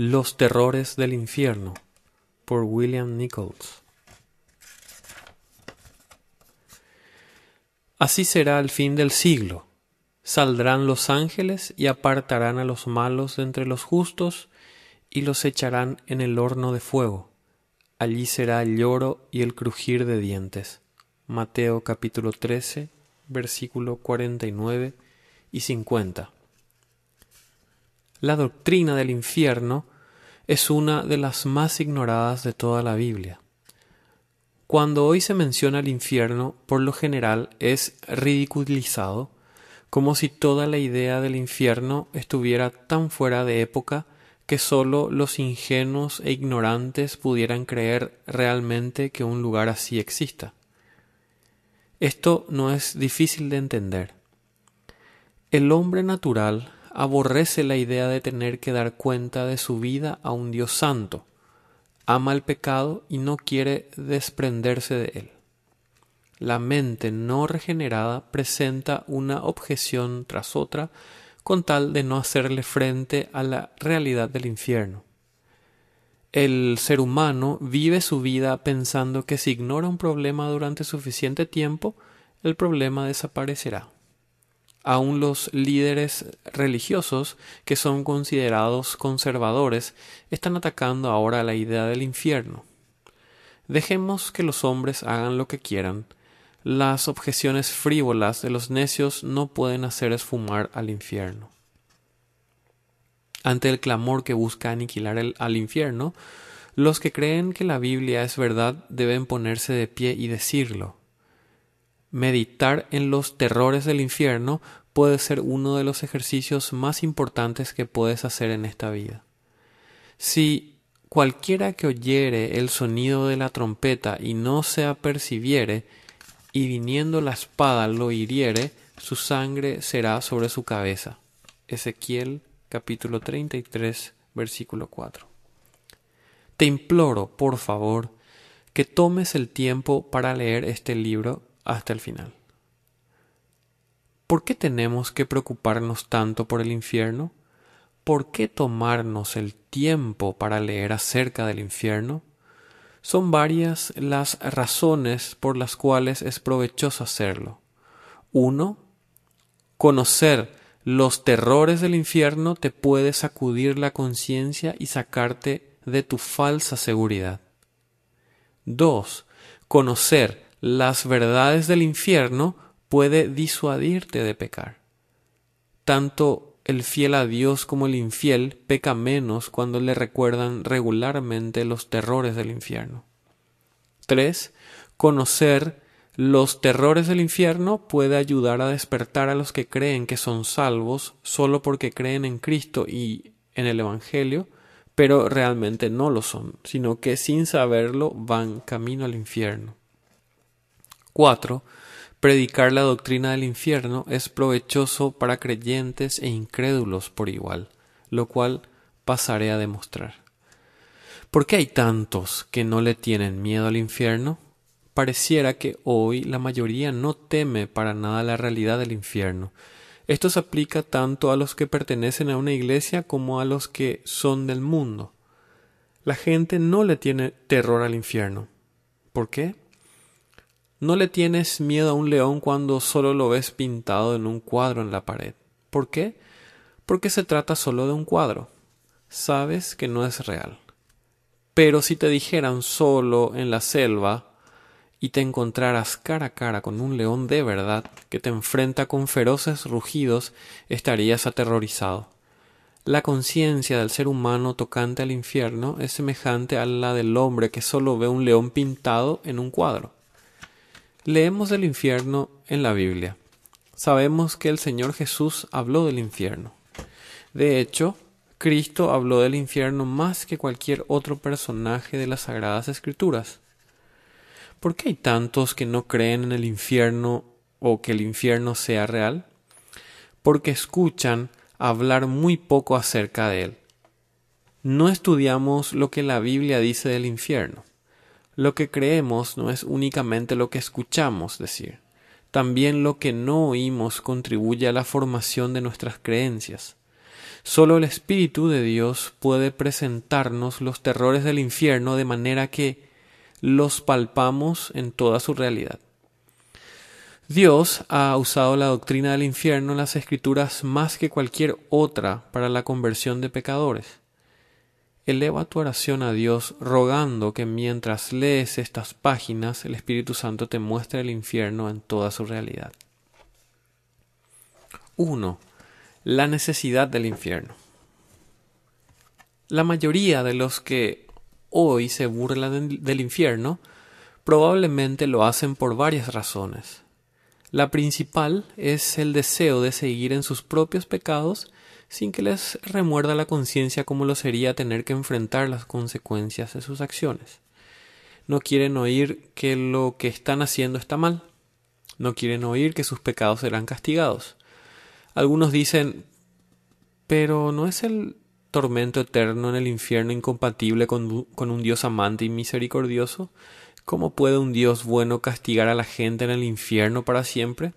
Los terrores del infierno por William Nichols. Así será el fin del siglo. Saldrán los ángeles y apartarán a los malos de entre los justos y los echarán en el horno de fuego. Allí será el lloro y el crujir de dientes. Mateo capítulo 13, versículo 49 y 50. La doctrina del infierno es una de las más ignoradas de toda la Biblia. Cuando hoy se menciona el infierno, por lo general es ridiculizado, como si toda la idea del infierno estuviera tan fuera de época que sólo los ingenuos e ignorantes pudieran creer realmente que un lugar así exista. Esto no es difícil de entender. El hombre natural aborrece la idea de tener que dar cuenta de su vida a un Dios santo, ama el pecado y no quiere desprenderse de él. La mente no regenerada presenta una objeción tras otra con tal de no hacerle frente a la realidad del infierno. El ser humano vive su vida pensando que si ignora un problema durante suficiente tiempo, el problema desaparecerá aún los líderes religiosos que son considerados conservadores están atacando ahora la idea del infierno. Dejemos que los hombres hagan lo que quieran. Las objeciones frívolas de los necios no pueden hacer esfumar al infierno. Ante el clamor que busca aniquilar al infierno, los que creen que la Biblia es verdad deben ponerse de pie y decirlo. Meditar en los terrores del infierno puede ser uno de los ejercicios más importantes que puedes hacer en esta vida. Si cualquiera que oyere el sonido de la trompeta y no se apercibiere, y viniendo la espada lo hiriere, su sangre será sobre su cabeza. Ezequiel capítulo 33 versículo 4. Te imploro, por favor, que tomes el tiempo para leer este libro hasta el final. ¿Por qué tenemos que preocuparnos tanto por el infierno? ¿Por qué tomarnos el tiempo para leer acerca del infierno? Son varias las razones por las cuales es provechoso hacerlo. Uno, conocer los terrores del infierno te puede sacudir la conciencia y sacarte de tu falsa seguridad. Dos, conocer las verdades del infierno puede disuadirte de pecar. Tanto el fiel a Dios como el infiel peca menos cuando le recuerdan regularmente los terrores del infierno. 3. Conocer los terrores del infierno puede ayudar a despertar a los que creen que son salvos solo porque creen en Cristo y en el Evangelio, pero realmente no lo son, sino que sin saberlo van camino al infierno. 4. Predicar la doctrina del infierno es provechoso para creyentes e incrédulos por igual, lo cual pasaré a demostrar. ¿Por qué hay tantos que no le tienen miedo al infierno? Pareciera que hoy la mayoría no teme para nada la realidad del infierno. Esto se aplica tanto a los que pertenecen a una iglesia como a los que son del mundo. La gente no le tiene terror al infierno. ¿Por qué? No le tienes miedo a un león cuando solo lo ves pintado en un cuadro en la pared. ¿Por qué? Porque se trata solo de un cuadro. Sabes que no es real. Pero si te dijeran solo en la selva y te encontraras cara a cara con un león de verdad que te enfrenta con feroces rugidos, estarías aterrorizado. La conciencia del ser humano tocante al infierno es semejante a la del hombre que solo ve un león pintado en un cuadro. Leemos del infierno en la Biblia. Sabemos que el Señor Jesús habló del infierno. De hecho, Cristo habló del infierno más que cualquier otro personaje de las Sagradas Escrituras. ¿Por qué hay tantos que no creen en el infierno o que el infierno sea real? Porque escuchan hablar muy poco acerca de él. No estudiamos lo que la Biblia dice del infierno. Lo que creemos no es únicamente lo que escuchamos decir, también lo que no oímos contribuye a la formación de nuestras creencias. Solo el Espíritu de Dios puede presentarnos los terrores del infierno de manera que los palpamos en toda su realidad. Dios ha usado la doctrina del infierno en las escrituras más que cualquier otra para la conversión de pecadores. Eleva tu oración a Dios rogando que mientras lees estas páginas el Espíritu Santo te muestre el infierno en toda su realidad. 1. La necesidad del infierno. La mayoría de los que hoy se burlan del infierno probablemente lo hacen por varias razones. La principal es el deseo de seguir en sus propios pecados sin que les remuerda la conciencia como lo sería tener que enfrentar las consecuencias de sus acciones. No quieren oír que lo que están haciendo está mal. No quieren oír que sus pecados serán castigados. Algunos dicen, pero ¿no es el tormento eterno en el infierno incompatible con, con, un Dios amante y misericordioso? ¿Cómo puede un Dios bueno castigar a la gente en el infierno para siempre?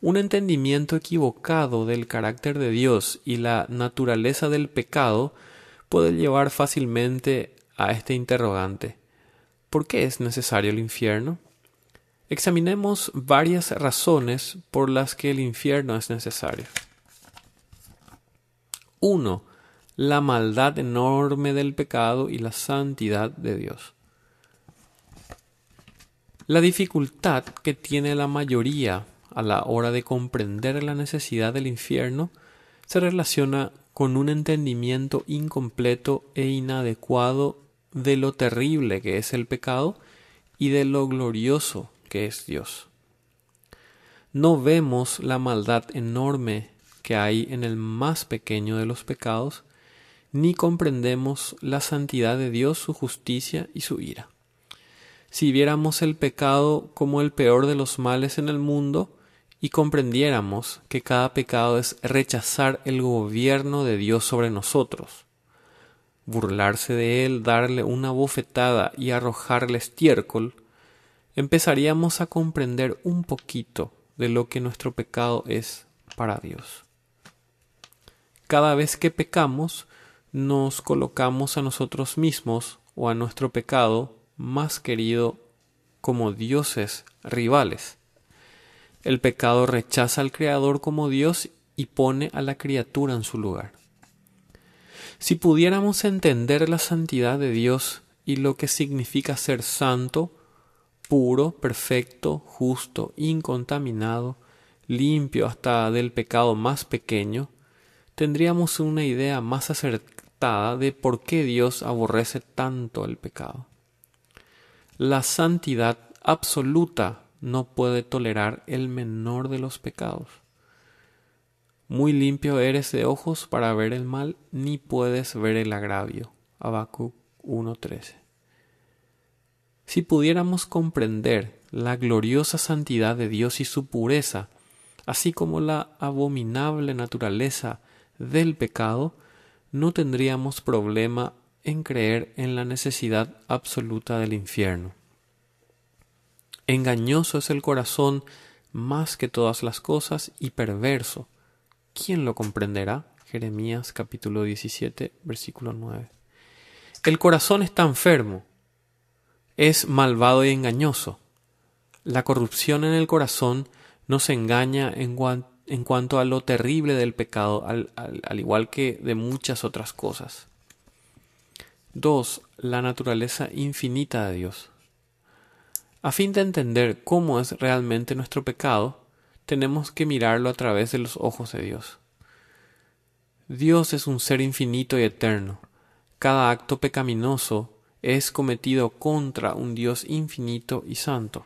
Un entendimiento equivocado del carácter de Dios y la naturaleza del pecado puede llevar fácilmente a este interrogante. ¿Por qué es necesario el infierno? Examinemos varias razones por las que el infierno es necesario. 1. La maldad enorme del pecado y la santidad de Dios. La dificultad que tiene la mayoría a la hora de comprender la necesidad del infierno se relaciona con un entendimiento incompleto e inadecuado de lo terrible que es el pecado y de lo glorioso que es Dios. No vemos la maldad enorme que hay en el más pequeño de los pecados, ni comprendemos la santidad de Dios, su justicia y su ira. Si viéramos el pecado como el peor de los males en el mundo, y comprendiéramos que cada pecado es rechazar el gobierno de Dios sobre nosotros, burlarse de Él, darle una bofetada y arrojarle estiércol, empezaríamos a comprender un poquito de lo que nuestro pecado es para Dios. Cada vez que pecamos, nos colocamos a nosotros mismos o a nuestro pecado más querido como dioses rivales el pecado rechaza al Creador como Dios y pone a la criatura en su lugar. Si pudiéramos entender la santidad de Dios y lo que significa ser santo, puro, perfecto, justo, incontaminado, limpio hasta del pecado más pequeño, tendríamos una idea más acertada de por qué Dios aborrece tanto el pecado. La santidad absoluta no puede tolerar el menor de los pecados. Muy limpio eres de ojos para ver el mal, ni puedes ver el agravio. Habacuc 1.13. Si pudiéramos comprender la gloriosa santidad de Dios y su pureza, así como la abominable naturaleza del pecado, no tendríamos problema en creer en la necesidad absoluta del infierno. Engañoso es el corazón más que todas las cosas y perverso. ¿Quién lo comprenderá? Jeremías capítulo 17, versículo 9. El corazón está enfermo, es malvado y engañoso. La corrupción en el corazón nos engaña en, cuanto a lo terrible del pecado, al, al igual que de muchas otras cosas. 2. La naturaleza infinita de Dios. A fin de entender cómo es realmente nuestro pecado, tenemos que mirarlo a través de los ojos de Dios. Dios es un ser infinito y eterno. Cada acto pecaminoso es cometido contra un Dios infinito y santo.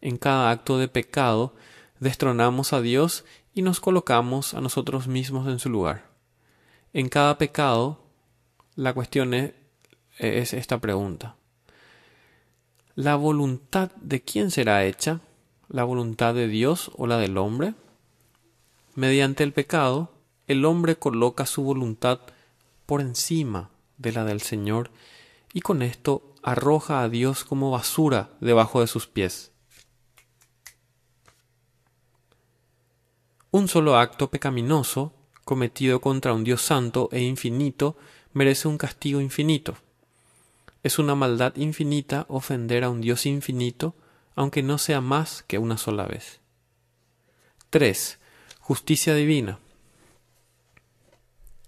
En cada acto de pecado destronamos a Dios y nos colocamos a nosotros mismos en su lugar. En cada pecado, la cuestión es, es esta pregunta. ¿La voluntad de quién será hecha? ¿La voluntad de Dios o la del hombre? Mediante el pecado, el hombre coloca su voluntad por encima de la del Señor y con esto arroja a Dios como basura debajo de sus pies. Un solo acto pecaminoso cometido contra un Dios santo e infinito merece un castigo infinito. Es una maldad infinita ofender a un Dios infinito, aunque no sea más que una sola vez. 3. Justicia divina.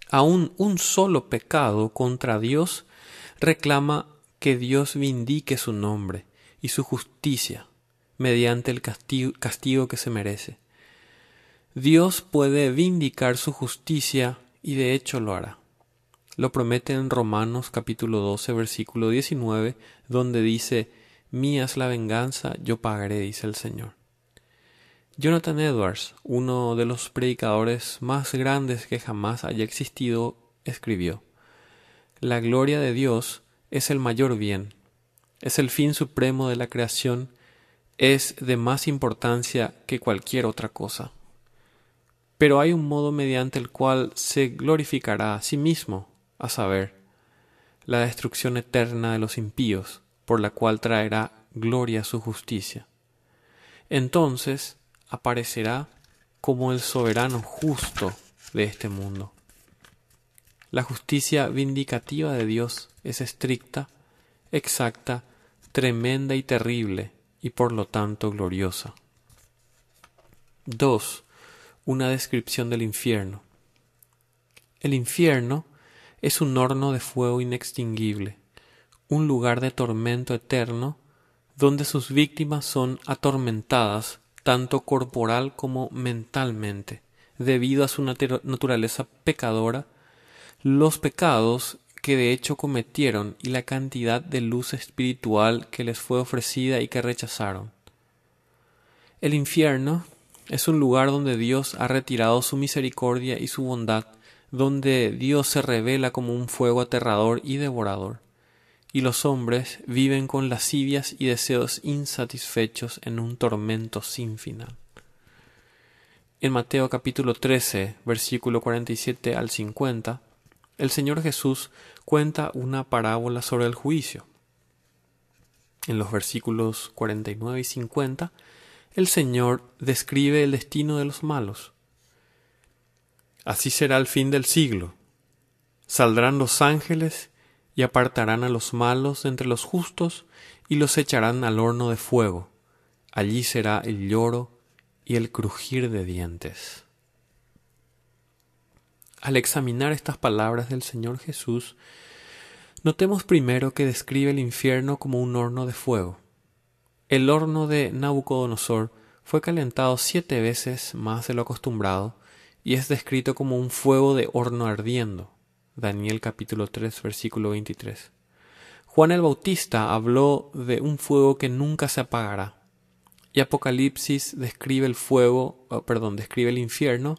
Aún un solo pecado contra Dios reclama que Dios vindique su nombre y su justicia mediante el castigo, que se merece. Dios puede vindicar su justicia y de hecho lo hará. Lo promete en Romanos capítulo 12 versículo 19 donde dice Mía es la venganza, yo pagaré, dice el Señor. Jonathan Edwards, uno de los predicadores más grandes que jamás haya existido, escribió La gloria de Dios es el mayor bien, es el fin supremo de la creación, es de más importancia que cualquier otra cosa. Pero hay un modo mediante el cual se glorificará a sí mismo, a saber, la destrucción eterna de los impíos, por la cual traerá gloria a su justicia. Entonces aparecerá como el soberano justo de este mundo. La justicia vindicativa de Dios es estricta, exacta, tremenda y terrible, y por lo tanto gloriosa. 2. Una descripción del infierno. El infierno es un horno de fuego inextinguible, un lugar de tormento eterno donde sus víctimas son atormentadas tanto corporal como mentalmente, debido a su naturaleza pecadora los pecados que de hecho cometieron y la cantidad de luz espiritual que les fue ofrecida y que rechazaron. El infierno es un lugar donde Dios ha retirado su misericordia y su bondad, donde Dios se revela como un fuego aterrador y devorador, y los hombres viven con lascivias y deseos insatisfechos en un tormento sin final. En Mateo capítulo 13, versículo 47 al 50, el Señor Jesús cuenta una parábola sobre el juicio. En los versículos 49 y 50, el Señor describe el destino de los malos. Así será el fin del siglo. Saldrán los ángeles y apartarán a los malos entre los justos y los echarán al horno de fuego. Allí será el lloro y el crujir de dientes. Al examinar estas palabras del Señor Jesús, notemos primero que describe el infierno como un horno de fuego. El horno de Nabucodonosor fue calentado siete veces más de lo acostumbrado y es descrito como un fuego de horno ardiendo. Daniel capítulo 3 versículo 23. Juan el Bautista habló de un fuego que nunca se apagará. Y Apocalipsis describe el fuego, oh, perdón, describe el infierno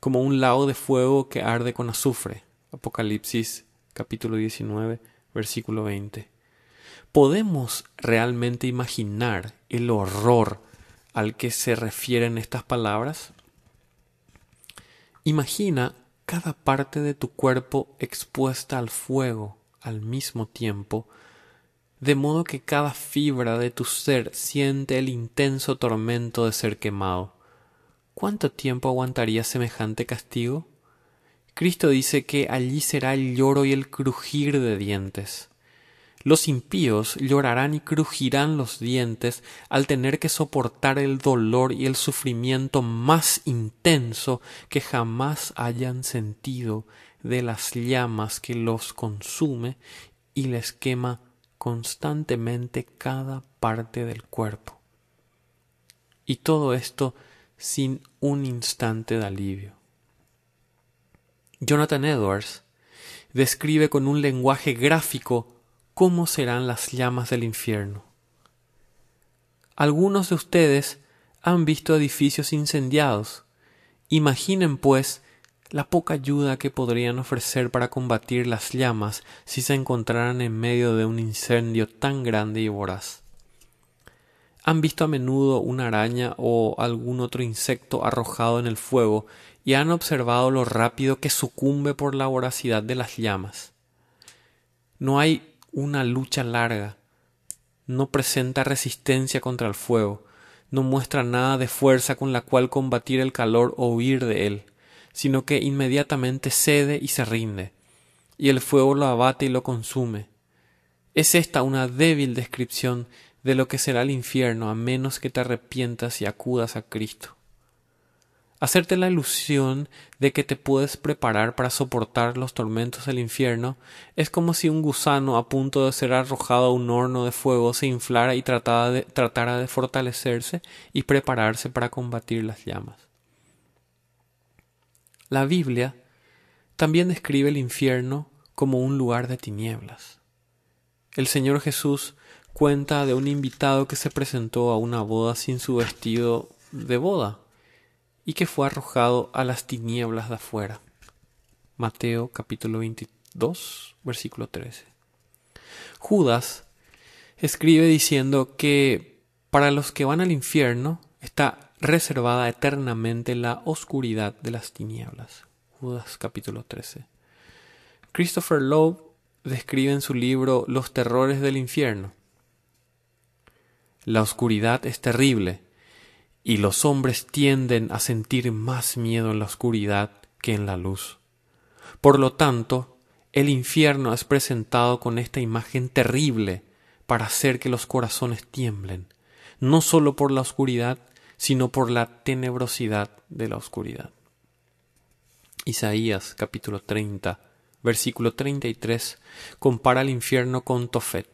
como un lago de fuego que arde con azufre. Apocalipsis capítulo 19, versículo 20. ¿Podemos realmente imaginar el horror al que se refieren estas palabras? Imagina cada parte de tu cuerpo expuesta al fuego al mismo tiempo, de modo que cada fibra de tu ser siente el intenso tormento de ser quemado. ¿Cuánto tiempo aguantaría semejante castigo? Cristo dice que allí será el lloro y el crujir de dientes. Los impíos llorarán y crujirán los dientes al tener que soportar el dolor y el sufrimiento más intenso que jamás hayan sentido de las llamas que los consume y les quema constantemente cada parte del cuerpo. Y todo esto sin un instante de alivio. Jonathan Edwards describe con un lenguaje gráfico cómo serán las llamas del infierno. Algunos de ustedes han visto edificios incendiados. Imaginen, pues, la poca ayuda que podrían ofrecer para combatir las llamas si se encontraran en medio de un incendio tan grande y voraz. Han visto a menudo una araña o algún otro insecto arrojado en el fuego y han observado lo rápido que sucumbe por la voracidad de las llamas. No hay una lucha larga, no presenta resistencia contra el fuego, no muestra nada de fuerza con la cual combatir el calor o huir de él. sino que inmediatamente cede y se rinde, y el fuego lo abate y lo consume. Es esta una débil descripción de lo que será el infierno a menos que te arrepientas y acudas a Cristo. Hacerte la ilusión de que te puedes preparar para soportar los tormentos del infierno es como si un gusano a punto de ser arrojado a un horno de fuego se inflara y tratara de, tratara de fortalecerse y prepararse para combatir las llamas. La Biblia también describe el infierno como un lugar de tinieblas. El Señor Jesús cuenta de un invitado que se presentó a una boda sin su vestido de boda y que fue arrojado a las tinieblas de afuera. Mateo capítulo 22, versículo 13. Judas escribe diciendo que para los que van al infierno está reservada eternamente la oscuridad de las tinieblas. Judas capítulo 13. Christopher Lowe describe en su libro Los terrores del infierno. La oscuridad es terrible, y los hombres tienden a sentir más miedo en la oscuridad que en la luz. Por lo tanto, el infierno es presentado con esta imagen terrible para hacer que los corazones tiemblen, no sólo por la oscuridad, sino por la tenebrosidad de la oscuridad. Isaías capítulo 30, versículo 33 compara el infierno con Tofet.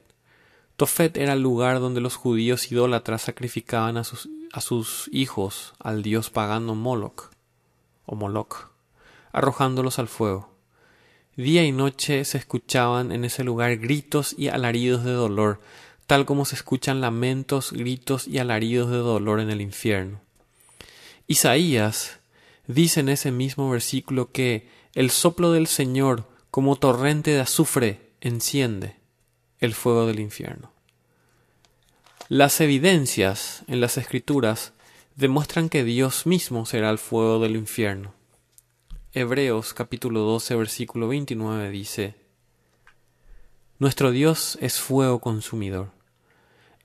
Tofet era el lugar donde los judíos idólatras sacrificaban a sus a sus hijos al dios pagano Moloch o Moloch, arrojándolos al fuego. Día y noche se escuchaban en ese lugar gritos y alaridos de dolor, tal como se escuchan lamentos, gritos y alaridos de dolor en el infierno. Isaías dice en ese mismo versículo que el soplo del Señor, como torrente de azufre, enciende el fuego del infierno. Las evidencias en las escrituras demuestran que Dios mismo será el fuego del infierno. Hebreos capítulo 12 versículo 29 dice, Nuestro Dios es fuego consumidor.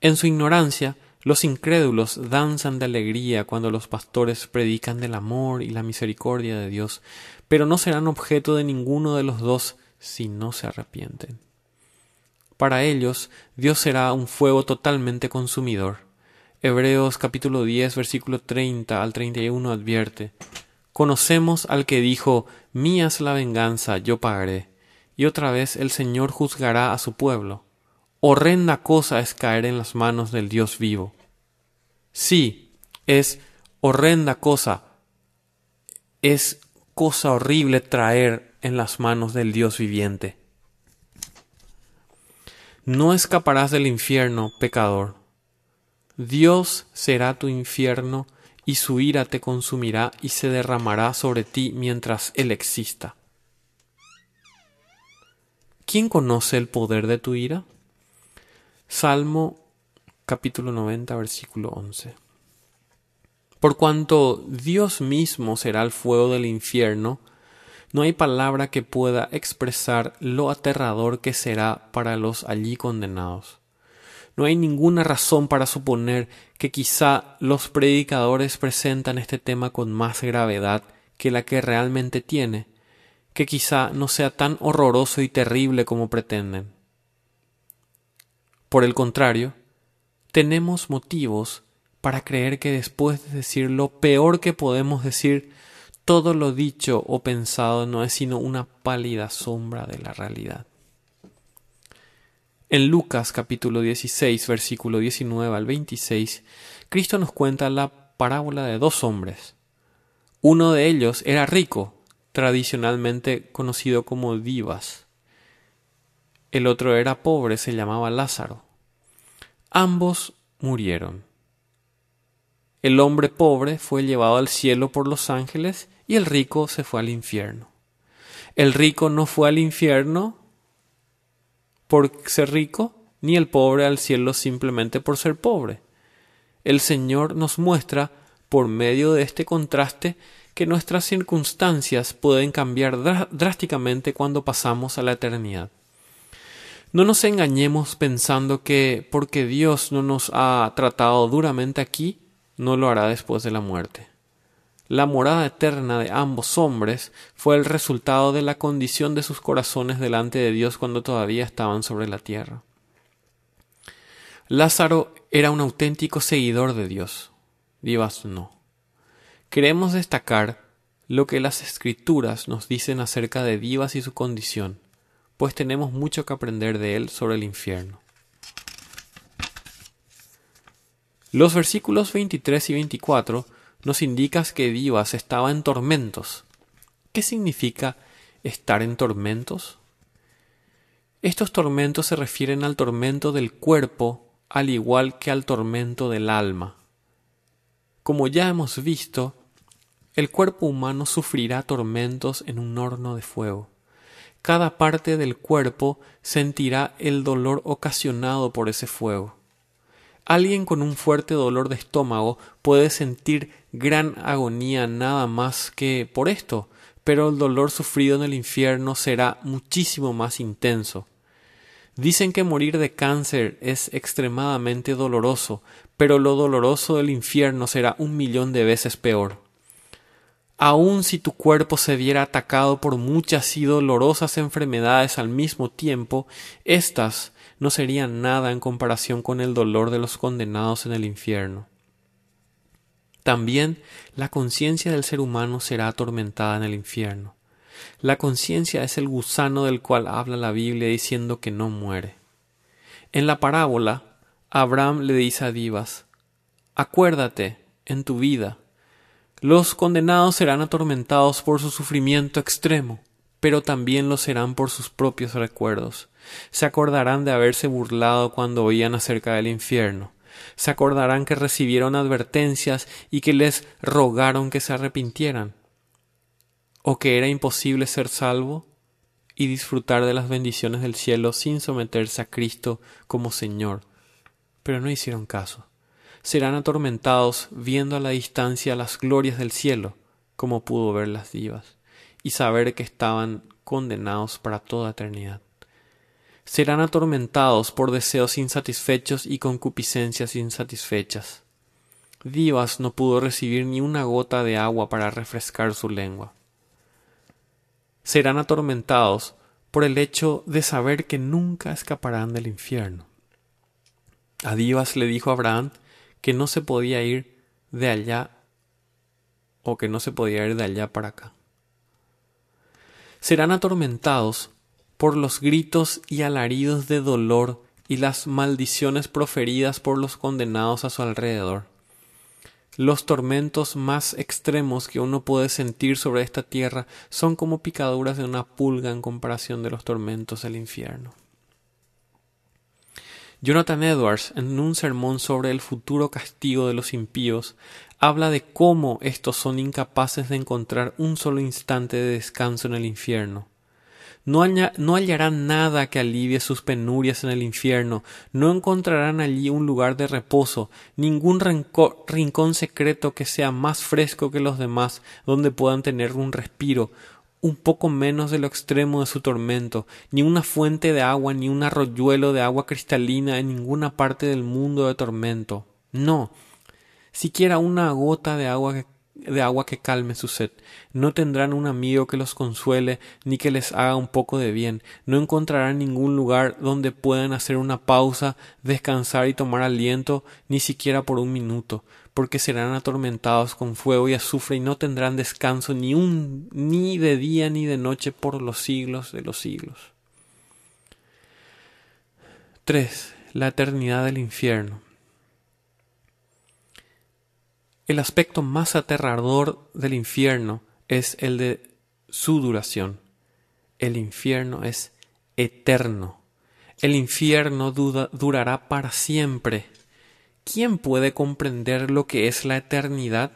En su ignorancia, los incrédulos danzan de alegría cuando los pastores predican del amor y la misericordia de Dios, pero no serán objeto de ninguno de los dos si no se arrepienten. Para ellos, Dios será un fuego totalmente consumidor. Hebreos capítulo 10, versículo 30 al 31 advierte, Conocemos al que dijo, Mía es la venganza, yo pagaré. Y otra vez el Señor juzgará a su pueblo. Horrenda cosa es caer en las manos del Dios vivo. Sí, es horrenda cosa. Es cosa horrible traer en las manos del Dios viviente. No escaparás del infierno, pecador. Dios será tu infierno y su ira te consumirá y se derramará sobre ti mientras Él exista. ¿Quién conoce el poder de tu ira? Salmo capítulo 90 versículo 11. Por cuanto Dios mismo será el fuego del infierno, no hay palabra que pueda expresar lo aterrador que será para los allí condenados. No hay ninguna razón para suponer que quizá los predicadores presentan este tema con más gravedad que la que realmente tiene, que quizá no sea tan horroroso y terrible como pretenden. Por el contrario, tenemos motivos para creer que después de decir lo peor que podemos decir, todo lo dicho o pensado no es sino una pálida sombra de la realidad. En Lucas capítulo 16, versículo 19 al 26, Cristo nos cuenta la parábola de dos hombres. Uno de ellos era rico, tradicionalmente conocido como Divas. El otro era pobre, se llamaba Lázaro. Ambos murieron. El hombre pobre fue llevado al cielo por los ángeles y el rico se fue al infierno. El rico no fue al infierno por ser rico, ni el pobre al cielo simplemente por ser pobre. El Señor nos muestra, por medio de este contraste, que nuestras circunstancias pueden cambiar drásticamente cuando pasamos a la eternidad. No nos engañemos pensando que porque Dios no nos ha tratado duramente aquí, no lo hará después de la muerte. la morada eterna de ambos hombres fue el resultado de la condición de sus corazones delante de Dios cuando todavía estaban sobre la tierra. Lázaro era un auténtico seguidor de Dios. Vivas no. Queremos destacar lo que las escrituras nos dicen acerca de Divas y su condición, pues tenemos mucho que aprender de él sobre el infierno. Los versículos 23 y 24 nos indican que Divas estaba en tormentos. ¿Qué significa estar en tormentos? Estos tormentos se refieren al tormento del cuerpo al igual que al tormento del alma. Como ya hemos visto, el cuerpo humano sufrirá tormentos en un horno de fuego. Cada parte del cuerpo sentirá el dolor ocasionado por ese fuego. Alguien con un fuerte dolor de estómago puede sentir gran agonía nada más que por esto, pero el dolor sufrido en el infierno será muchísimo más intenso. Dicen que morir de cáncer es extremadamente doloroso, pero lo doloroso del infierno será un millón de veces peor. Aun si tu cuerpo se viera atacado por muchas y dolorosas enfermedades al mismo tiempo, éstas no serían nada en comparación con el dolor de los condenados en el infierno. También la conciencia del ser humano será atormentada en el infierno. La conciencia es el gusano del cual habla la Biblia diciendo que no muere. En la parábola, Abraham le dice a Divas, Acuérdate, en tu vida, los condenados serán atormentados por su sufrimiento extremo, pero también lo serán por sus propios recuerdos. Se acordarán de haberse burlado cuando oían acerca del infierno. Se acordarán que recibieron advertencias y que les rogaron que se arrepintieran o que era imposible ser salvo y disfrutar de las bendiciones del cielo sin someterse a Cristo como Señor. Pero no hicieron caso. Serán atormentados viendo a la distancia las glorias del cielo, como pudo ver las divas, y saber que estaban condenados para toda eternidad. Serán atormentados por deseos insatisfechos y concupiscencias insatisfechas. Divas no pudo recibir ni una gota de agua para refrescar su lengua serán atormentados por el hecho de saber que nunca escaparán del infierno. A Divas le dijo Abraham que no se podía ir de allá o que no se podía ir de allá para acá. Serán atormentados por los gritos y alaridos de dolor y las maldiciones proferidas por los condenados a su alrededor. Los tormentos más extremos que uno puede sentir sobre esta tierra son como picaduras de una pulga en comparación de los tormentos del infierno. Jonathan Edwards, en un sermón sobre el futuro castigo de los impíos, habla de cómo estos son incapaces de encontrar un solo instante de descanso en el infierno. No, hallarán nada que alivie sus penurias en el infierno, no encontrarán allí un lugar de reposo, ningún rincón secreto que sea más fresco que los demás, donde puedan tener un respiro, un poco menos de lo extremo de su tormento, ni una fuente de agua, ni un arroyuelo de agua cristalina en ninguna parte del mundo de tormento. No, siquiera una gota de agua que de agua que calme su sed. No tendrán un amigo que los consuele ni que les haga un poco de bien. No encontrarán ningún lugar donde puedan hacer una pausa, descansar y tomar aliento, ni siquiera por un minuto, porque serán atormentados con fuego y azufre y no tendrán descanso ni un ni de día ni de noche por los siglos de los siglos. 3. La eternidad del infierno. El aspecto más aterrador del infierno es el de su duración. El infierno es eterno. El infierno durará para siempre. ¿Quién puede comprender lo que es la eternidad?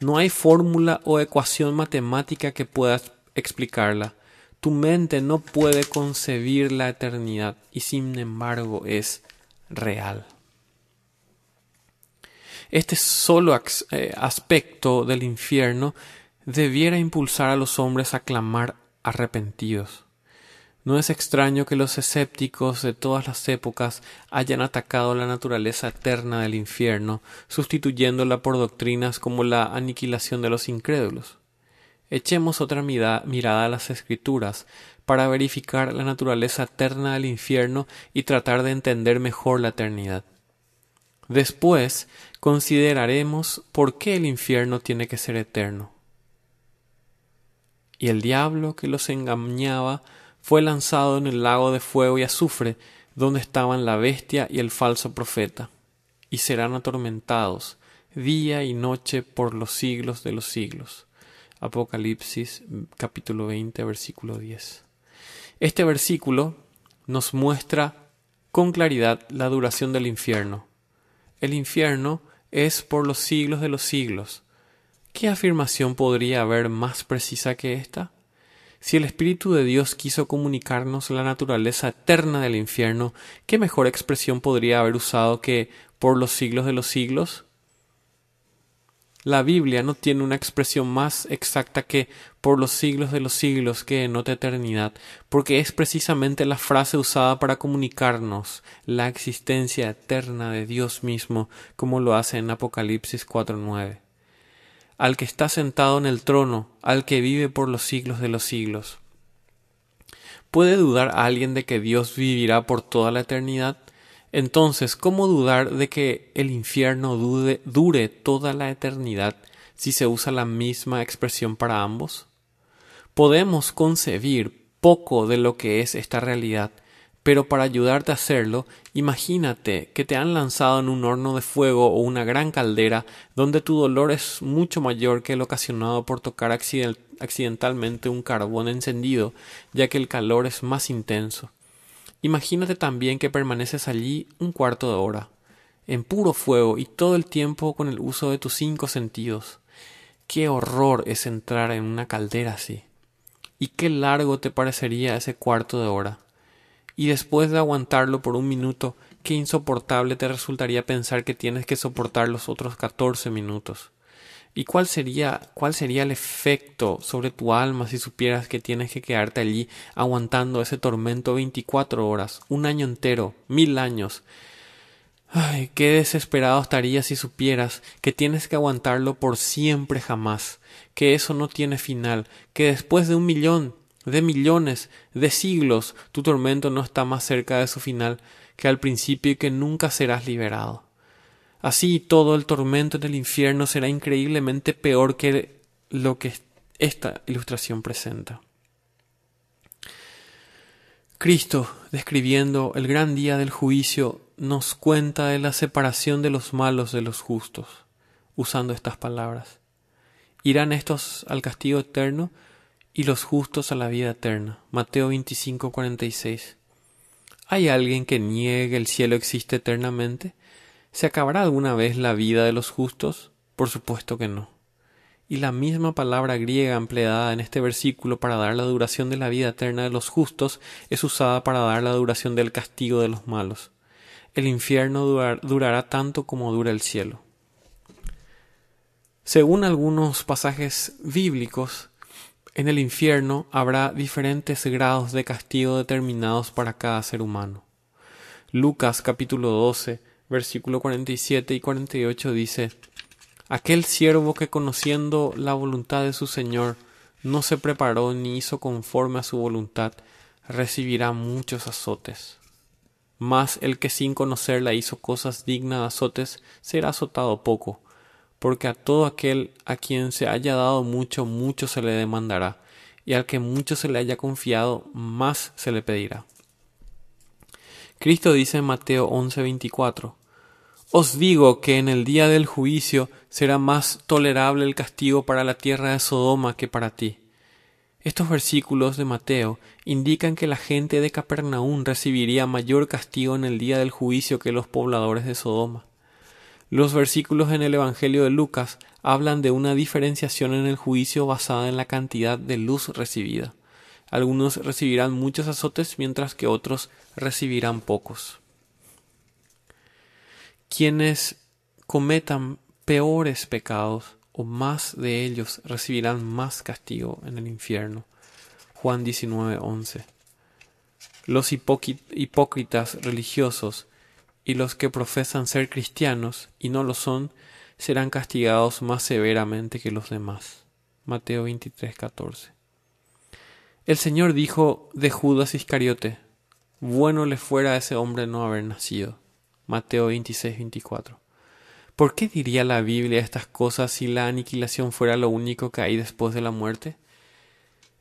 No hay fórmula o ecuación matemática que pueda explicarla. Tu mente no puede concebir la eternidad y sin embargo es real. Este solo eh, aspecto del infierno debiera impulsar a los hombres a clamar arrepentidos. No es extraño que los escépticos de todas las épocas hayan atacado la naturaleza eterna del infierno, sustituyéndola por doctrinas como la aniquilación de los incrédulos. Echemos otra mirada a las escrituras para verificar la naturaleza eterna del infierno y tratar de entender mejor la eternidad. Después consideraremos por qué el infierno tiene que ser eterno. Y el diablo que los engañaba fue lanzado en el lago de fuego y azufre, donde estaban la bestia y el falso profeta, y serán atormentados día y noche por los siglos de los siglos. Apocalipsis capítulo 20 versículo 10. Este versículo nos muestra con claridad la duración del infierno. El infierno es por los siglos de los siglos. ¿Qué afirmación podría haber más precisa que esta? Si el Espíritu de Dios quiso comunicarnos la naturaleza eterna del infierno, ¿qué mejor expresión podría haber usado que por los siglos de los siglos? La Biblia no tiene una expresión más exacta que por los siglos de los siglos que denota eternidad, porque es precisamente la frase usada para comunicarnos la existencia eterna de Dios mismo, como lo hace en Apocalipsis 4.9 al que está sentado en el trono, al que vive por los siglos de los siglos. ¿Puede dudar alguien de que Dios vivirá por toda la eternidad? Entonces, ¿cómo dudar de que el infierno dure toda la eternidad si se usa la misma expresión para ambos? Podemos concebir poco de lo que es esta realidad, pero para ayudarte a hacerlo, imagínate que te han lanzado en un horno de fuego o una gran caldera donde tu dolor es mucho mayor que el ocasionado por tocar accidentalmente un carbón encendido, ya que el calor es más intenso. Imagínate también que permaneces allí un cuarto de hora, en puro fuego y todo el tiempo con el uso de tus cinco sentidos. Qué horror es entrar en una caldera así. Y qué largo te parecería ese cuarto de hora y después de aguantarlo por un minuto, qué insoportable te resultaría pensar que tienes que soportar los otros catorce minutos. ¿Y cuál sería, cuál sería el efecto sobre tu alma si supieras que tienes que quedarte allí aguantando ese tormento veinticuatro horas, un año entero, mil años? Ay, qué desesperado estarías si supieras que tienes que aguantarlo por siempre jamás, que eso no tiene final, que después de un millón, de millones, de siglos, tu tormento no está más cerca de su final que al principio y que nunca serás liberado. Así todo el tormento del infierno será increíblemente peor que lo que esta ilustración presenta. Cristo, describiendo el gran día del juicio, nos cuenta de la separación de los malos de los justos, usando estas palabras. ¿Irán estos al castigo eterno? y los justos a la vida eterna. Mateo 25, 46. ¿Hay alguien que niegue el cielo existe eternamente? ¿Se acabará alguna vez la vida de los justos? Por supuesto que no. Y la misma palabra griega empleada en este versículo para dar la duración de la vida eterna de los justos es usada para dar la duración del castigo de los malos. El infierno durará tanto como dura el cielo. Según algunos pasajes bíblicos, en el infierno habrá diferentes grados de castigo determinados para cada ser humano. Lucas capítulo 12, versículo 47 y 48 dice, Aquel siervo que conociendo la voluntad de su Señor no se preparó ni hizo conforme a su voluntad, recibirá muchos azotes. Mas el que sin conocerla hizo cosas dignas de azotes será azotado poco porque a todo aquel a quien se haya dado mucho, mucho se le demandará, y al que mucho se le haya confiado, más se le pedirá. Cristo dice en Mateo 11:24, Os digo que en el día del juicio será más tolerable el castigo para la tierra de Sodoma que para ti. Estos versículos de Mateo indican que la gente de Capernaum recibiría mayor castigo en el día del juicio que los pobladores de Sodoma. Los versículos en el Evangelio de Lucas hablan de una diferenciación en el juicio basada en la cantidad de luz recibida. Algunos recibirán muchos azotes mientras que otros recibirán pocos. Quienes cometan peores pecados o más de ellos recibirán más castigo en el infierno. Juan 19:11. Los hipócritas religiosos y los que profesan ser cristianos y no lo son serán castigados más severamente que los demás. Mateo 23, 14. El Señor dijo de Judas Iscariote, bueno le fuera a ese hombre no haber nacido. Mateo 26, 24. ¿Por qué diría la Biblia estas cosas si la aniquilación fuera lo único que hay después de la muerte?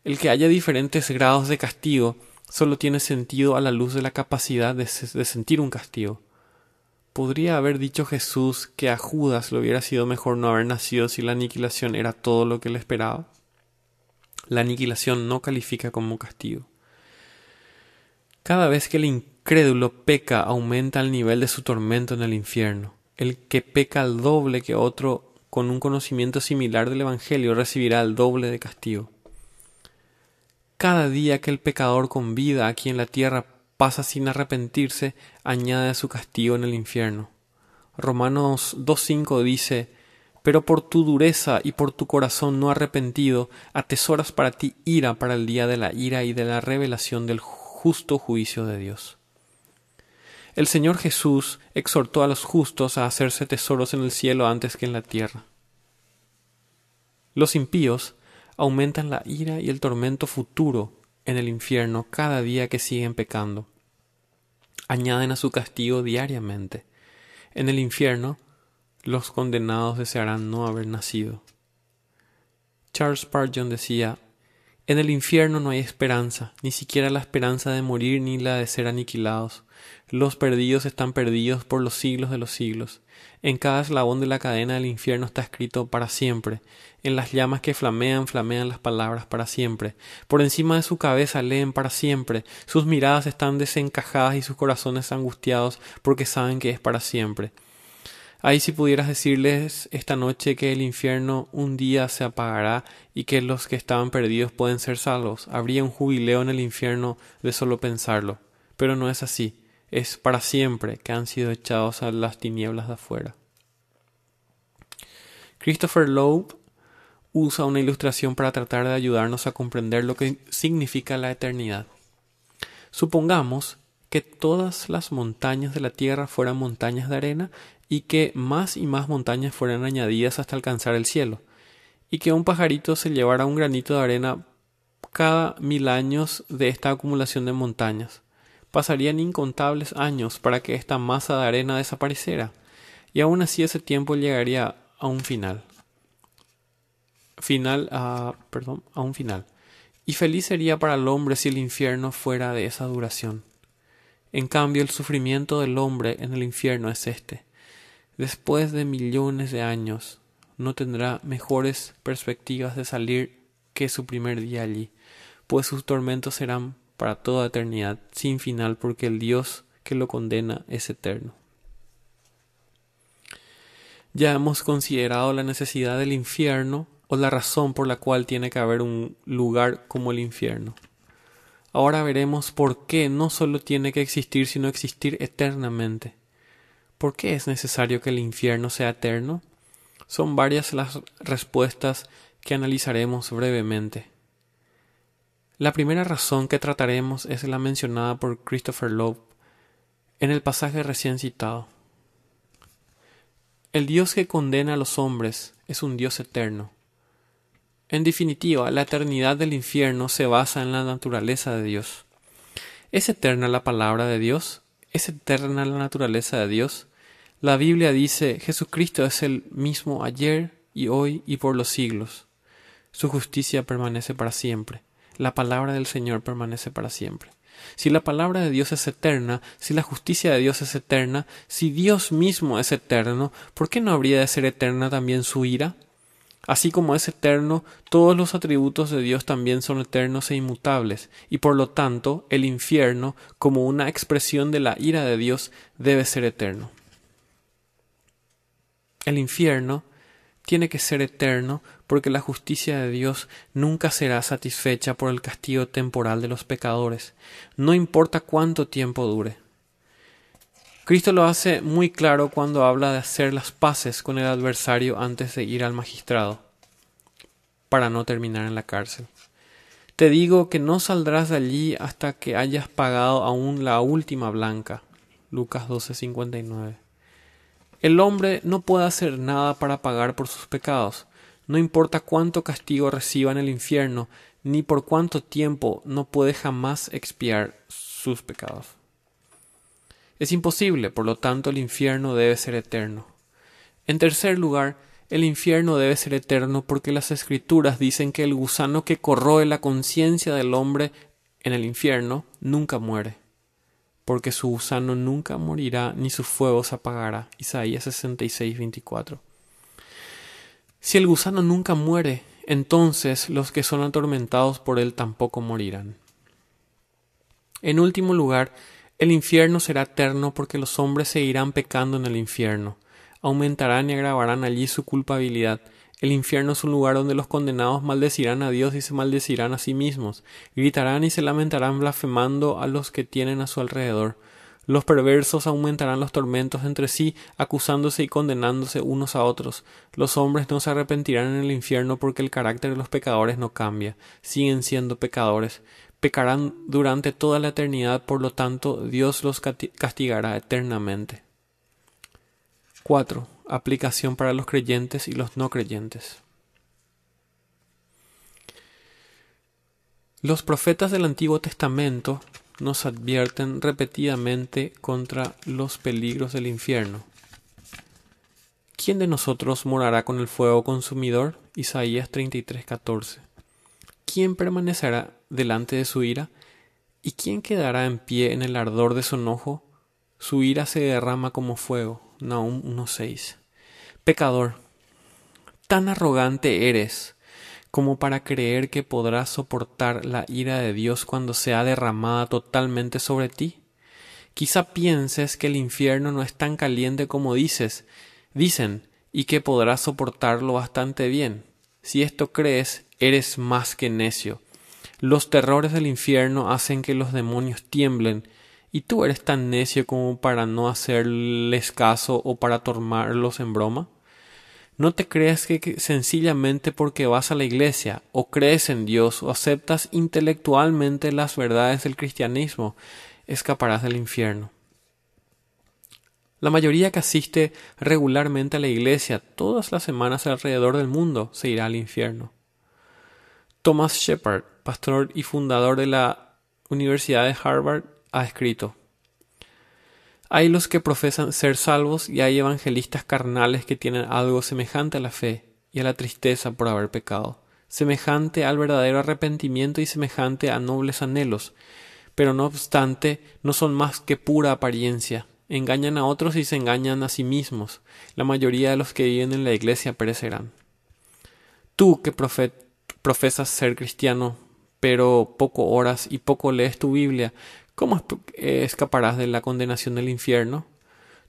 El que haya diferentes grados de castigo solo tiene sentido a la luz de la capacidad de, sentir un castigo. ¿Podría haber dicho Jesús que a Judas le hubiera sido mejor no haber nacido si la aniquilación era todo lo que le esperaba? La aniquilación no califica como castigo. Cada vez que el incrédulo peca aumenta el nivel de su tormento en el infierno el que peca al doble que otro con un conocimiento similar del Evangelio recibirá el doble de castigo. Cada día que el pecador con vida aquí en la tierra pasa sin arrepentirse, añade su castigo en el infierno. Romanos 2.5 dice, Pero por tu dureza y por tu corazón no arrepentido, atesoras para ti ira para el día de la ira y de la revelación del justo juicio de Dios. El Señor Jesús exhortó a los justos a hacerse tesoros en el cielo antes que en la tierra. Los impíos aumentan la ira y el tormento futuro en el infierno cada día que siguen pecando. Añaden a su castigo diariamente. En el infierno, los condenados desearán no haber nacido. Charles Spurgeon decía, en el infierno no hay esperanza, ni siquiera la esperanza de morir ni la de ser aniquilados. Los perdidos están perdidos por los siglos de los siglos. En cada eslabón de la cadena del infierno está escrito para siempre. En las llamas que flamean, flamean las palabras para siempre. Por encima de su cabeza leen para siempre. Sus miradas están desencajadas y sus corazones angustiados porque saben que es para siempre. Ahí si pudieras decirles esta noche que el infierno un día se apagará y que los que estaban perdidos pueden ser salvos, habría un jubileo en el infierno de solo pensarlo. Pero no es así, es para siempre que han sido echados a las tinieblas de afuera. Christopher Loeb usa una ilustración para tratar de ayudarnos a comprender lo que significa la eternidad. Supongamos que todas las montañas de la tierra fueran montañas de arena y que más y más montañas fueran añadidas hasta alcanzar el cielo, y que un pajarito se llevara un granito de arena cada mil años de esta acumulación de montañas. Pasarían incontables años para que esta masa de arena desapareciera, y aún así ese tiempo llegaría a un final. Final a, perdón, a un final. Y feliz sería para el hombre si el infierno fuera de esa duración. En cambio, el sufrimiento del hombre en el infierno es este, después de millones de años, no tendrá mejores perspectivas de salir que su primer día allí, pues sus tormentos serán para toda eternidad, sin final, porque el Dios que lo condena es eterno. Ya hemos considerado la necesidad del infierno o la razón por la cual tiene que haber un lugar como el infierno. Ahora veremos por qué no solo tiene que existir, sino existir eternamente. ¿Por qué es necesario que el infierno sea eterno? Son varias las respuestas que analizaremos brevemente. La primera razón que trataremos es la mencionada por Christopher Loeb en el pasaje recién citado. El Dios que condena a los hombres es un Dios eterno. En definitiva, la eternidad del infierno se basa en la naturaleza de Dios. ¿Es eterna la palabra de Dios? ¿Es eterna la naturaleza de Dios? La Biblia dice Jesucristo es el mismo ayer y hoy y por los siglos. Su justicia permanece para siempre. La palabra del Señor permanece para siempre. Si la palabra de Dios es eterna, si la justicia de Dios es eterna, si Dios mismo es eterno, ¿por qué no habría de ser eterna también su ira? Así como es eterno, todos los atributos de Dios también son eternos e inmutables, y por lo tanto el infierno, como una expresión de la ira de Dios, debe ser eterno. El infierno tiene que ser eterno porque la justicia de Dios nunca será satisfecha por el castigo temporal de los pecadores, no importa cuánto tiempo dure. Cristo lo hace muy claro cuando habla de hacer las paces con el adversario antes de ir al magistrado, para no terminar en la cárcel. Te digo que no saldrás de allí hasta que hayas pagado aún la última blanca. Lucas 12:59. El hombre no puede hacer nada para pagar por sus pecados. No importa cuánto castigo reciba en el infierno, ni por cuánto tiempo no puede jamás expiar sus pecados. Es imposible, por lo tanto el infierno debe ser eterno. En tercer lugar, el infierno debe ser eterno porque las escrituras dicen que el gusano que corroe la conciencia del hombre en el infierno nunca muere, porque su gusano nunca morirá ni su fuego se apagará. Isaías 66, 24. Si el gusano nunca muere, entonces los que son atormentados por él tampoco morirán. En último lugar, el infierno será eterno porque los hombres seguirán pecando en el infierno aumentarán y agravarán allí su culpabilidad. El infierno es un lugar donde los condenados maldecirán a Dios y se maldecirán a sí mismos, gritarán y se lamentarán blasfemando a los que tienen a su alrededor. Los perversos aumentarán los tormentos entre sí, acusándose y condenándose unos a otros. Los hombres no se arrepentirán en el infierno porque el carácter de los pecadores no cambia, siguen siendo pecadores. Pecarán durante toda la eternidad, por lo tanto Dios los castigará eternamente. 4. Aplicación para los creyentes y los no creyentes. Los profetas del Antiguo Testamento nos advierten repetidamente contra los peligros del infierno. ¿Quién de nosotros morará con el fuego consumidor? Isaías 33:14. ¿Quién permanecerá delante de su ira? ¿Y quién quedará en pie en el ardor de su enojo? Su ira se derrama como fuego. Nahum 1.6. Pecador, tan arrogante eres como para creer que podrás soportar la ira de Dios cuando sea derramada totalmente sobre ti. Quizá pienses que el infierno no es tan caliente como dices, dicen, y que podrás soportarlo bastante bien. Si esto crees, eres más que necio. Los terrores del infierno hacen que los demonios tiemblen ¿Y tú eres tan necio como para no hacerles caso o para tomarlos en broma? ¿No te crees que sencillamente porque vas a la iglesia o crees en Dios o aceptas intelectualmente las verdades del cristianismo escaparás del infierno? La mayoría que asiste regularmente a la iglesia todas las semanas alrededor del mundo se irá al infierno. Thomas Shepard, pastor y fundador de la Universidad de Harvard, ha escrito. Hay los que profesan ser salvos y hay evangelistas carnales que tienen algo semejante a la fe y a la tristeza por haber pecado, semejante al verdadero arrepentimiento y semejante a nobles anhelos, pero no obstante no son más que pura apariencia, engañan a otros y se engañan a sí mismos. La mayoría de los que viven en la iglesia perecerán. Tú que profesas ser cristiano, pero poco oras y poco lees tu Biblia, ¿cómo escaparás de la condenación del infierno?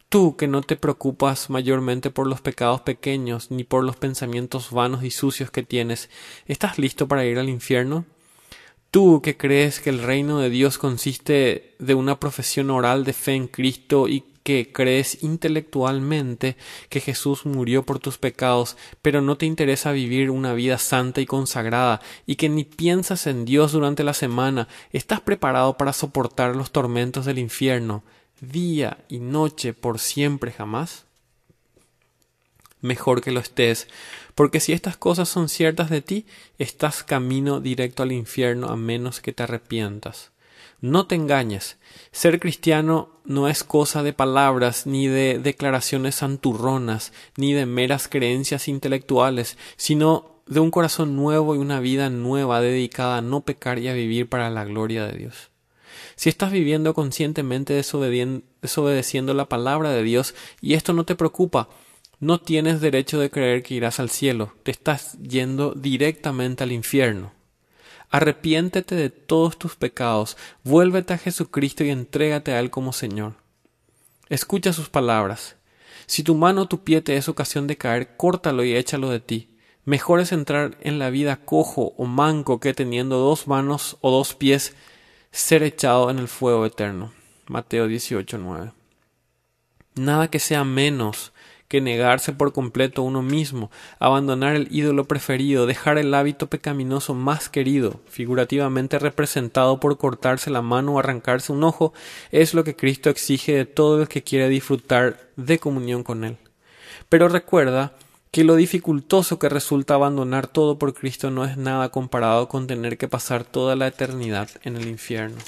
Tú que no te preocupas mayormente por los pecados pequeños ni por los pensamientos vanos y sucios que tienes, ¿estás listo para ir al infierno? Tú que crees que el reino de Dios consiste de una profesión oral de fe en Cristo y que crees intelectualmente que Jesús murió por tus pecados, pero no te interesa vivir una vida santa y consagrada, y que ni piensas en Dios durante la semana, ¿estás preparado para soportar los tormentos del infierno, día y noche por siempre jamás? Mejor que lo estés, porque si estas cosas son ciertas de ti, estás camino directo al infierno a menos que te arrepientas. No te engañes. Ser cristiano no es cosa de palabras, ni de declaraciones santurronas, ni de meras creencias intelectuales, sino de un corazón nuevo y una vida nueva dedicada a no pecar y a vivir para la gloria de Dios. Si estás viviendo conscientemente desobedeciendo la palabra de Dios y esto no te preocupa, no tienes derecho de creer que irás al cielo, te estás yendo directamente al infierno. Arrepiéntete de todos tus pecados, vuélvete a Jesucristo y entrégate a Él como Señor. Escucha sus palabras. Si tu mano o tu pie te es ocasión de caer, córtalo y échalo de ti. Mejor es entrar en la vida cojo o manco que teniendo dos manos o dos pies ser echado en el fuego eterno. Mateo 18:9. Nada que sea menos que negarse por completo uno mismo, abandonar el ídolo preferido, dejar el hábito pecaminoso más querido, figurativamente representado por cortarse la mano o arrancarse un ojo, es lo que Cristo exige de todo el que quiere disfrutar de comunión con Él. Pero recuerda que lo dificultoso que resulta abandonar todo por Cristo no es nada comparado con tener que pasar toda la eternidad en el infierno.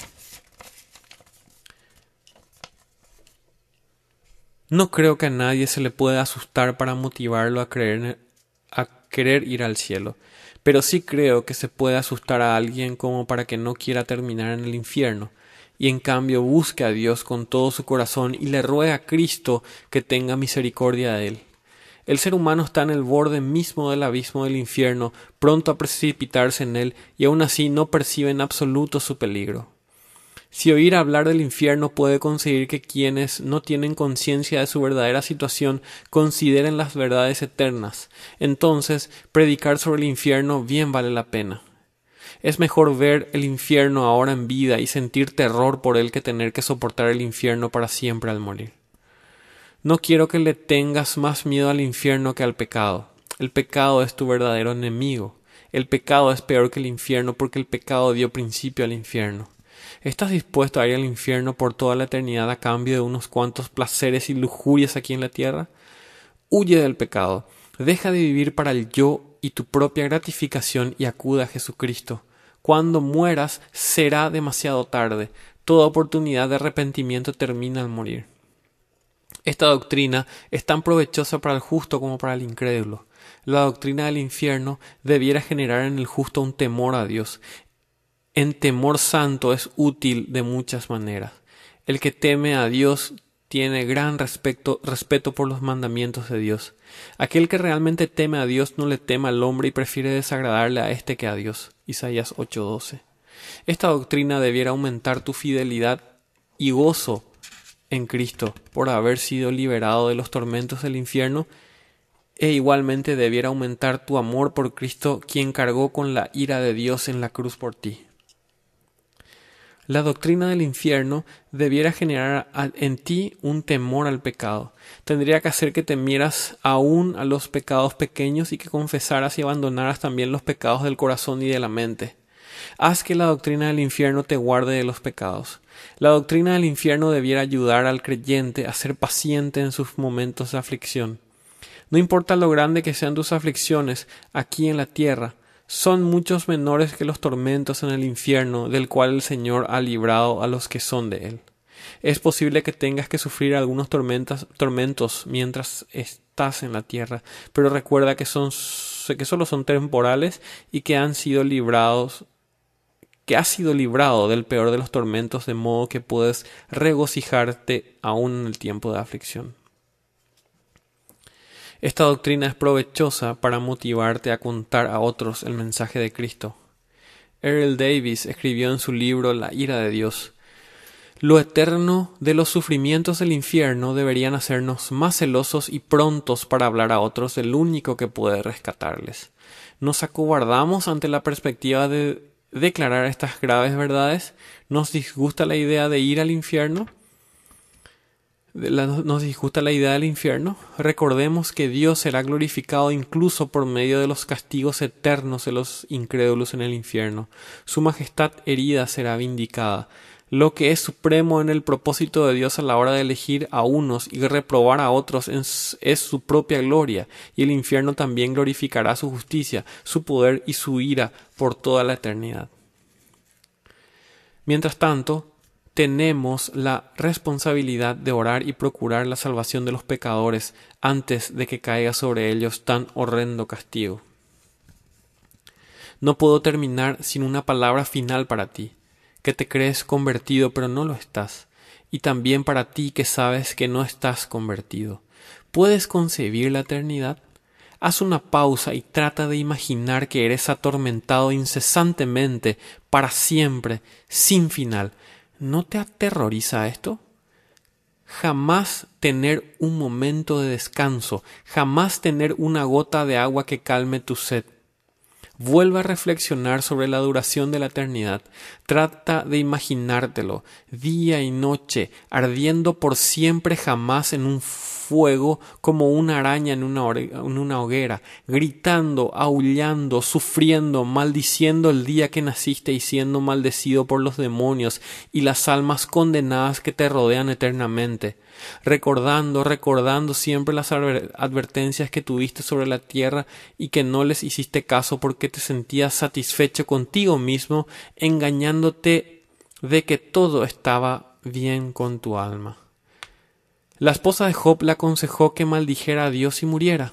No creo que a nadie se le pueda asustar para motivarlo a, creer, a querer ir al cielo, pero sí creo que se puede asustar a alguien como para que no quiera terminar en el infierno, y en cambio busque a Dios con todo su corazón y le ruega a Cristo que tenga misericordia de él. El ser humano está en el borde mismo del abismo del infierno, pronto a precipitarse en él, y aun así no percibe en absoluto su peligro. Si oír hablar del infierno puede conseguir que quienes no tienen conciencia de su verdadera situación consideren las verdades eternas, entonces predicar sobre el infierno bien vale la pena. Es mejor ver el infierno ahora en vida y sentir terror por él que tener que soportar el infierno para siempre al morir. No quiero que le tengas más miedo al infierno que al pecado. El pecado es tu verdadero enemigo. El pecado es peor que el infierno porque el pecado dio principio al infierno. ¿Estás dispuesto a ir al infierno por toda la eternidad a cambio de unos cuantos placeres y lujurias aquí en la tierra? Huye del pecado, deja de vivir para el yo y tu propia gratificación y acuda a Jesucristo. Cuando mueras será demasiado tarde. Toda oportunidad de arrepentimiento termina al morir. Esta doctrina es tan provechosa para el justo como para el incrédulo. La doctrina del infierno debiera generar en el justo un temor a Dios, en temor santo es útil de muchas maneras. El que teme a Dios tiene gran respeto, respeto por los mandamientos de Dios. Aquel que realmente teme a Dios no le teme al hombre y prefiere desagradarle a éste que a Dios. Isaías 8:12. Esta doctrina debiera aumentar tu fidelidad y gozo en Cristo por haber sido liberado de los tormentos del infierno e igualmente debiera aumentar tu amor por Cristo quien cargó con la ira de Dios en la cruz por ti. La doctrina del infierno debiera generar en ti un temor al pecado. Tendría que hacer que temieras aún a los pecados pequeños y que confesaras y abandonaras también los pecados del corazón y de la mente. Haz que la doctrina del infierno te guarde de los pecados. La doctrina del infierno debiera ayudar al creyente a ser paciente en sus momentos de aflicción. No importa lo grande que sean tus aflicciones aquí en la tierra, son muchos menores que los tormentos en el infierno del cual el Señor ha librado a los que son de él. Es posible que tengas que sufrir algunos tormentos mientras estás en la tierra, pero recuerda que son solo son temporales y que han sido librados que has sido librado del peor de los tormentos de modo que puedes regocijarte aún en el tiempo de aflicción. Esta doctrina es provechosa para motivarte a contar a otros el mensaje de Cristo. Earl Davis escribió en su libro La ira de Dios Lo eterno de los sufrimientos del infierno deberían hacernos más celosos y prontos para hablar a otros del único que puede rescatarles. ¿Nos acobardamos ante la perspectiva de declarar estas graves verdades? ¿Nos disgusta la idea de ir al infierno? Nos disgusta la idea del infierno, recordemos que Dios será glorificado incluso por medio de los castigos eternos de los incrédulos en el infierno. Su majestad herida será vindicada. Lo que es supremo en el propósito de Dios a la hora de elegir a unos y reprobar a otros es, su propia gloria, y el infierno también glorificará su justicia, su poder y su ira por toda la eternidad. Mientras tanto, tenemos la responsabilidad de orar y procurar la salvación de los pecadores antes de que caiga sobre ellos tan horrendo castigo. No puedo terminar sin una palabra final para ti, que te crees convertido pero no lo estás, y también para ti que sabes que no estás convertido. ¿Puedes concebir la eternidad? Haz una pausa y trata de imaginar que eres atormentado incesantemente, para siempre, sin final, ¿No te aterroriza esto? Jamás tener un momento de descanso, jamás tener una gota de agua que calme tu sed. Vuelve a reflexionar sobre la duración de la eternidad. Trata de imaginártelo, día y noche, ardiendo por siempre jamás en un fuego como una araña en una, en una, hoguera, gritando, aullando, sufriendo, maldiciendo el día que naciste y siendo maldecido por los demonios y las almas condenadas que te rodean eternamente, recordando, recordando siempre las advertencias que tuviste sobre la tierra y que no les hiciste caso porque te sentías satisfecho contigo mismo, engañándote de que todo estaba bien con tu alma. La esposa de Job le aconsejó que maldijera a Dios y muriera.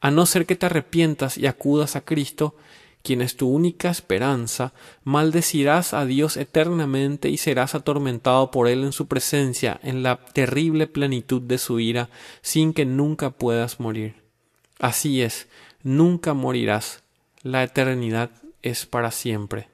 A no ser que te arrepientas y acudas a Cristo, quien es tu única esperanza, maldecirás a Dios eternamente y serás atormentado por Él en su presencia, en la terrible plenitud de su ira, sin que nunca puedas morir. Así es, nunca morirás. La eternidad es para siempre.